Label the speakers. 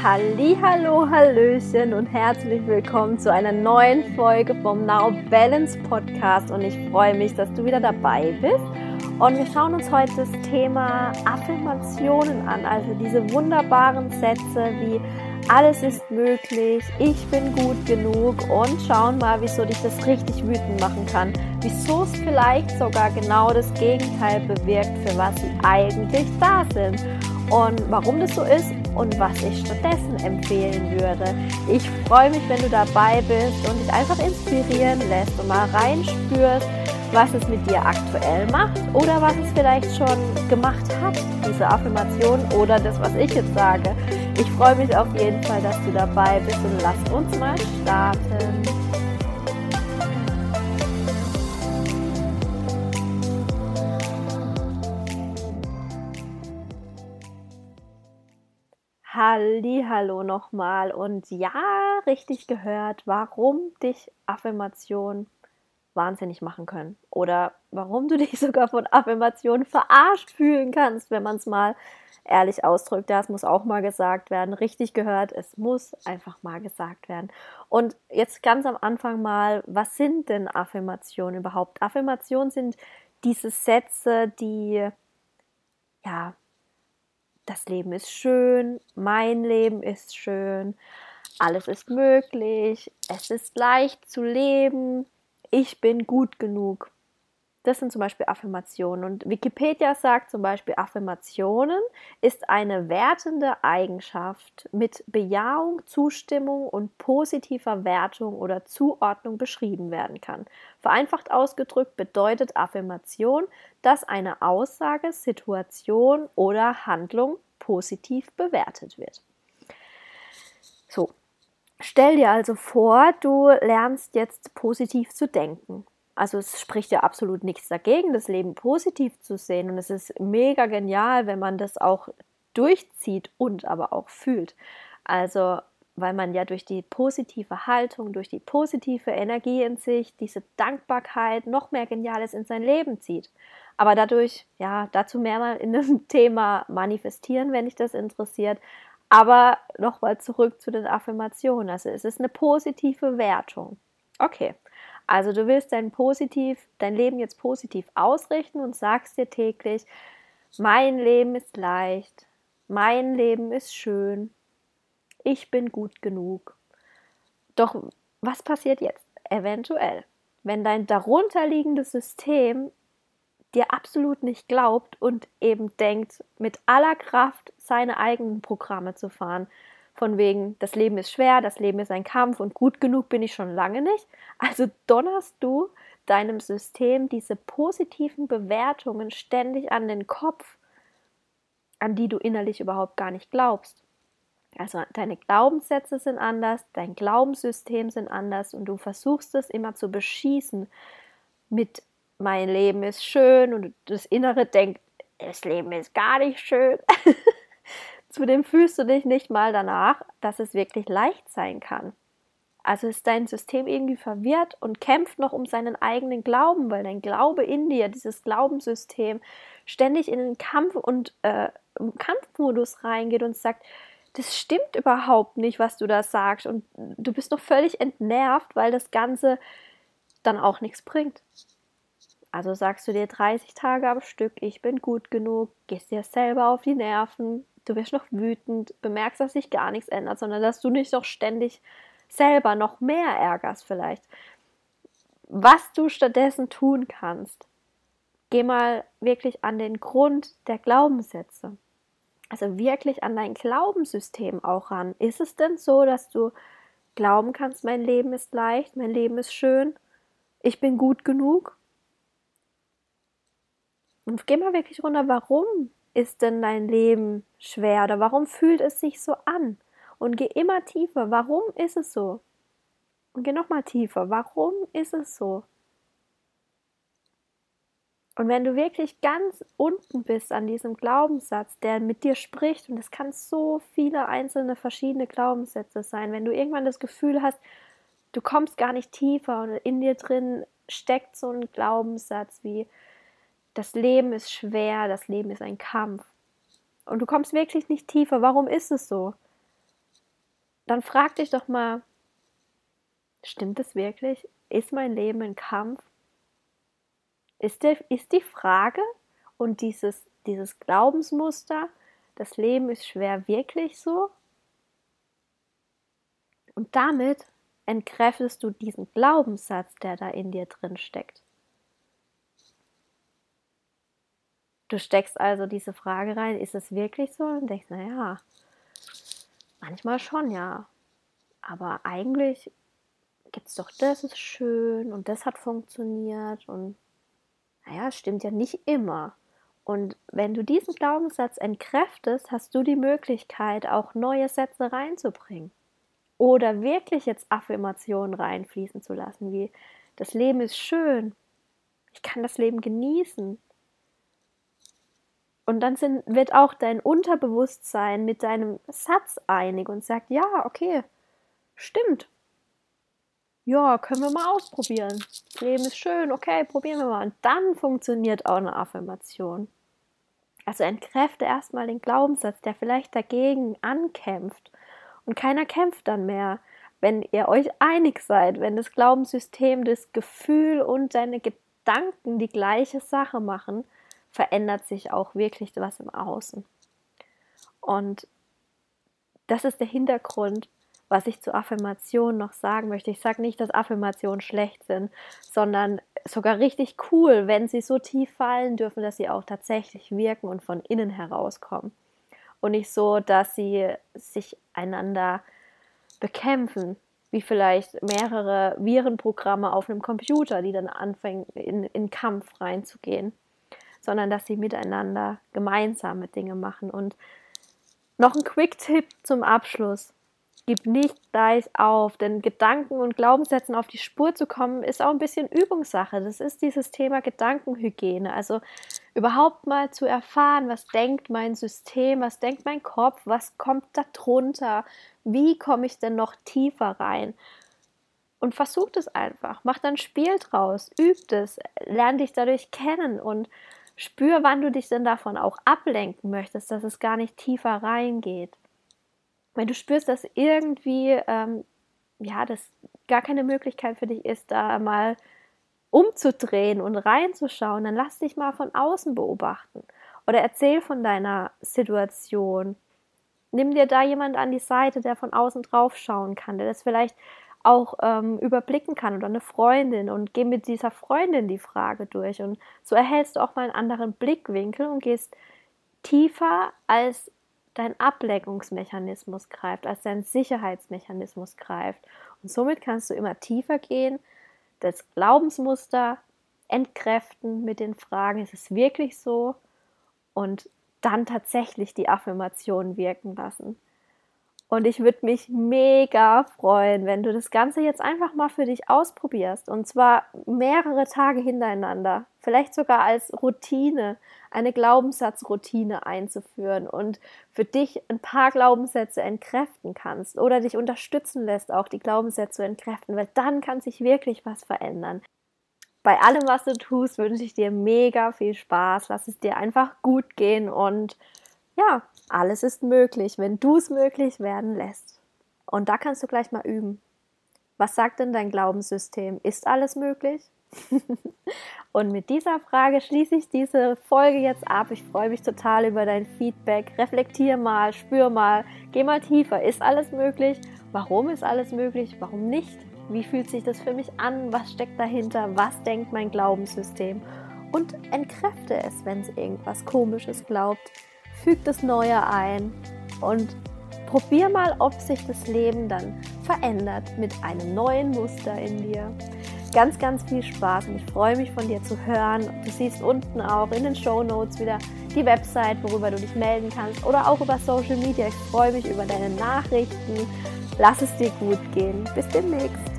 Speaker 1: Hallo, Hallöchen und herzlich willkommen zu einer neuen Folge vom Now Balance Podcast und ich freue mich, dass du wieder dabei bist. Und wir schauen uns heute das Thema Affirmationen an, also diese wunderbaren Sätze wie alles ist möglich, ich bin gut genug und schauen mal, wieso dich das richtig wütend machen kann. Wieso es vielleicht sogar genau das Gegenteil bewirkt, für was sie eigentlich da sind. Und warum das so ist und was ich stattdessen empfehlen würde. Ich freue mich, wenn du dabei bist und dich einfach inspirieren lässt und mal reinspürst, was es mit dir aktuell macht oder was es vielleicht schon gemacht hat, diese Affirmation oder das, was ich jetzt sage. Ich freue mich auf jeden Fall, dass du dabei bist und lass uns mal starten. Hallo nochmal und ja, richtig gehört, warum dich Affirmation wahnsinnig machen können oder warum du dich sogar von Affirmationen verarscht fühlen kannst, wenn man es mal ehrlich ausdrückt. Das muss auch mal gesagt werden. Richtig gehört, es muss einfach mal gesagt werden. Und jetzt ganz am Anfang mal, was sind denn Affirmationen überhaupt? Affirmationen sind diese Sätze, die ja, das Leben ist schön, mein Leben ist schön, alles ist möglich, es ist leicht zu leben, ich bin gut genug. Das sind zum Beispiel Affirmationen. Und Wikipedia sagt zum Beispiel, Affirmationen ist eine wertende Eigenschaft mit Bejahung, Zustimmung und positiver Wertung oder Zuordnung beschrieben werden kann. Vereinfacht ausgedrückt bedeutet Affirmation, dass eine Aussage, Situation oder Handlung positiv bewertet wird. So, Stell dir also vor, du lernst jetzt positiv zu denken. Also es spricht ja absolut nichts dagegen, das Leben positiv zu sehen. Und es ist mega genial, wenn man das auch durchzieht und aber auch fühlt. Also weil man ja durch die positive Haltung, durch die positive Energie in sich, diese Dankbarkeit noch mehr Geniales in sein Leben zieht. Aber dadurch, ja, dazu mehr mal in einem Thema manifestieren, wenn dich das interessiert. Aber nochmal zurück zu den Affirmationen. Also es ist eine positive Wertung. Okay, also du willst dein positiv, dein Leben jetzt positiv ausrichten und sagst dir täglich, mein Leben ist leicht, mein Leben ist schön, ich bin gut genug. Doch was passiert jetzt? Eventuell, wenn dein darunterliegendes System dir absolut nicht glaubt und eben denkt, mit aller Kraft seine eigenen Programme zu fahren. Von wegen, das Leben ist schwer, das Leben ist ein Kampf und gut genug bin ich schon lange nicht. Also donnerst du deinem System diese positiven Bewertungen ständig an den Kopf, an die du innerlich überhaupt gar nicht glaubst. Also deine Glaubenssätze sind anders, dein Glaubenssystem sind anders und du versuchst es immer zu beschießen mit mein Leben ist schön und das Innere denkt, das Leben ist gar nicht schön. Zudem fühlst du dich nicht mal danach, dass es wirklich leicht sein kann. Also ist dein System irgendwie verwirrt und kämpft noch um seinen eigenen Glauben, weil dein Glaube in dir, dieses Glaubenssystem, ständig in den Kampf und äh, Kampfmodus reingeht und sagt, das stimmt überhaupt nicht, was du da sagst. Und du bist noch völlig entnervt, weil das Ganze dann auch nichts bringt. Also sagst du dir 30 Tage am Stück, ich bin gut genug, gehst dir selber auf die Nerven, du wirst noch wütend, bemerkst, dass sich gar nichts ändert, sondern dass du nicht noch ständig selber noch mehr ärgerst vielleicht. Was du stattdessen tun kannst, geh mal wirklich an den Grund der Glaubenssätze. Also wirklich an dein Glaubenssystem auch ran. Ist es denn so, dass du glauben kannst, mein Leben ist leicht, mein Leben ist schön, ich bin gut genug? Und geh mal wirklich runter, warum ist denn dein Leben schwer oder warum fühlt es sich so an? Und geh immer tiefer, warum ist es so? Und geh nochmal tiefer, warum ist es so? Und wenn du wirklich ganz unten bist an diesem Glaubenssatz, der mit dir spricht, und es kann so viele einzelne verschiedene Glaubenssätze sein, wenn du irgendwann das Gefühl hast, du kommst gar nicht tiefer und in dir drin steckt so ein Glaubenssatz wie, das Leben ist schwer, das Leben ist ein Kampf. Und du kommst wirklich nicht tiefer. Warum ist es so? dann frag dich doch mal, stimmt es wirklich? Ist mein Leben ein Kampf? Ist, der, ist die Frage und dieses, dieses Glaubensmuster, das Leben ist schwer, wirklich so? Und damit entkräftest du diesen Glaubenssatz, der da in dir drin steckt. Du steckst also diese Frage rein, ist es wirklich so? Und denkst, naja, manchmal schon, ja. Aber eigentlich gibt es doch, das ist schön und das hat funktioniert und naja, stimmt ja nicht immer. Und wenn du diesen Glaubenssatz entkräftest, hast du die Möglichkeit, auch neue Sätze reinzubringen. Oder wirklich jetzt Affirmationen reinfließen zu lassen, wie das Leben ist schön, ich kann das Leben genießen, und dann sind, wird auch dein Unterbewusstsein mit deinem Satz einig und sagt, ja, okay, stimmt. Ja, können wir mal ausprobieren. Das Leben ist schön, okay, probieren wir mal. Und dann funktioniert auch eine Affirmation. Also entkräfte erstmal den Glaubenssatz, der vielleicht dagegen ankämpft. Und keiner kämpft dann mehr, wenn ihr euch einig seid, wenn das Glaubenssystem, das Gefühl und deine Gedanken die gleiche Sache machen verändert sich auch wirklich was im Außen. Und das ist der Hintergrund, was ich zu Affirmationen noch sagen möchte. Ich sage nicht, dass Affirmationen schlecht sind, sondern sogar richtig cool, wenn sie so tief fallen dürfen, dass sie auch tatsächlich wirken und von innen herauskommen. Und nicht so, dass sie sich einander bekämpfen, wie vielleicht mehrere Virenprogramme auf einem Computer, die dann anfangen, in, in Kampf reinzugehen sondern dass sie miteinander gemeinsame Dinge machen. Und noch ein Quick-Tipp zum Abschluss. Gib nicht gleich auf, denn Gedanken und Glaubenssätzen auf die Spur zu kommen, ist auch ein bisschen Übungssache. Das ist dieses Thema Gedankenhygiene. Also überhaupt mal zu erfahren, was denkt mein System, was denkt mein Kopf, was kommt da drunter, wie komme ich denn noch tiefer rein. Und versucht es einfach, mach dann ein Spiel draus, übt es, lerne dich dadurch kennen und Spür, wann du dich denn davon auch ablenken möchtest, dass es gar nicht tiefer reingeht. Wenn du spürst, dass irgendwie, ähm, ja, das gar keine Möglichkeit für dich ist, da mal umzudrehen und reinzuschauen, dann lass dich mal von außen beobachten. Oder erzähl von deiner Situation. Nimm dir da jemand an die Seite, der von außen drauf schauen kann, der das vielleicht auch ähm, überblicken kann oder eine Freundin und geh mit dieser Freundin die Frage durch und so erhältst du auch mal einen anderen Blickwinkel und gehst tiefer als dein Ablenkungsmechanismus greift, als dein Sicherheitsmechanismus greift. Und somit kannst du immer tiefer gehen, das Glaubensmuster entkräften mit den Fragen, ist es wirklich so? Und dann tatsächlich die Affirmation wirken lassen. Und ich würde mich mega freuen, wenn du das Ganze jetzt einfach mal für dich ausprobierst. Und zwar mehrere Tage hintereinander. Vielleicht sogar als Routine, eine Glaubenssatzroutine einzuführen und für dich ein paar Glaubenssätze entkräften kannst oder dich unterstützen lässt, auch die Glaubenssätze zu entkräften, weil dann kann sich wirklich was verändern. Bei allem, was du tust, wünsche ich dir mega viel Spaß. Lass es dir einfach gut gehen und ja, alles ist möglich, wenn du es möglich werden lässt. Und da kannst du gleich mal üben. Was sagt denn dein Glaubenssystem? Ist alles möglich? und mit dieser Frage schließe ich diese Folge jetzt ab. Ich freue mich total über dein Feedback. Reflektier mal, spür mal, geh mal tiefer. Ist alles möglich? Warum ist alles möglich? Warum nicht? Wie fühlt sich das für mich an? Was steckt dahinter? Was denkt mein Glaubenssystem? Und entkräfte es, wenn es irgendwas Komisches glaubt füg das Neue ein und probier mal, ob sich das Leben dann verändert mit einem neuen Muster in dir. Ganz, ganz viel Spaß und ich freue mich von dir zu hören. Du siehst unten auch in den Show Notes wieder die Website, worüber du dich melden kannst oder auch über Social Media. Ich freue mich über deine Nachrichten. Lass es dir gut gehen. Bis demnächst.